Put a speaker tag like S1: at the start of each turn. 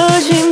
S1: judging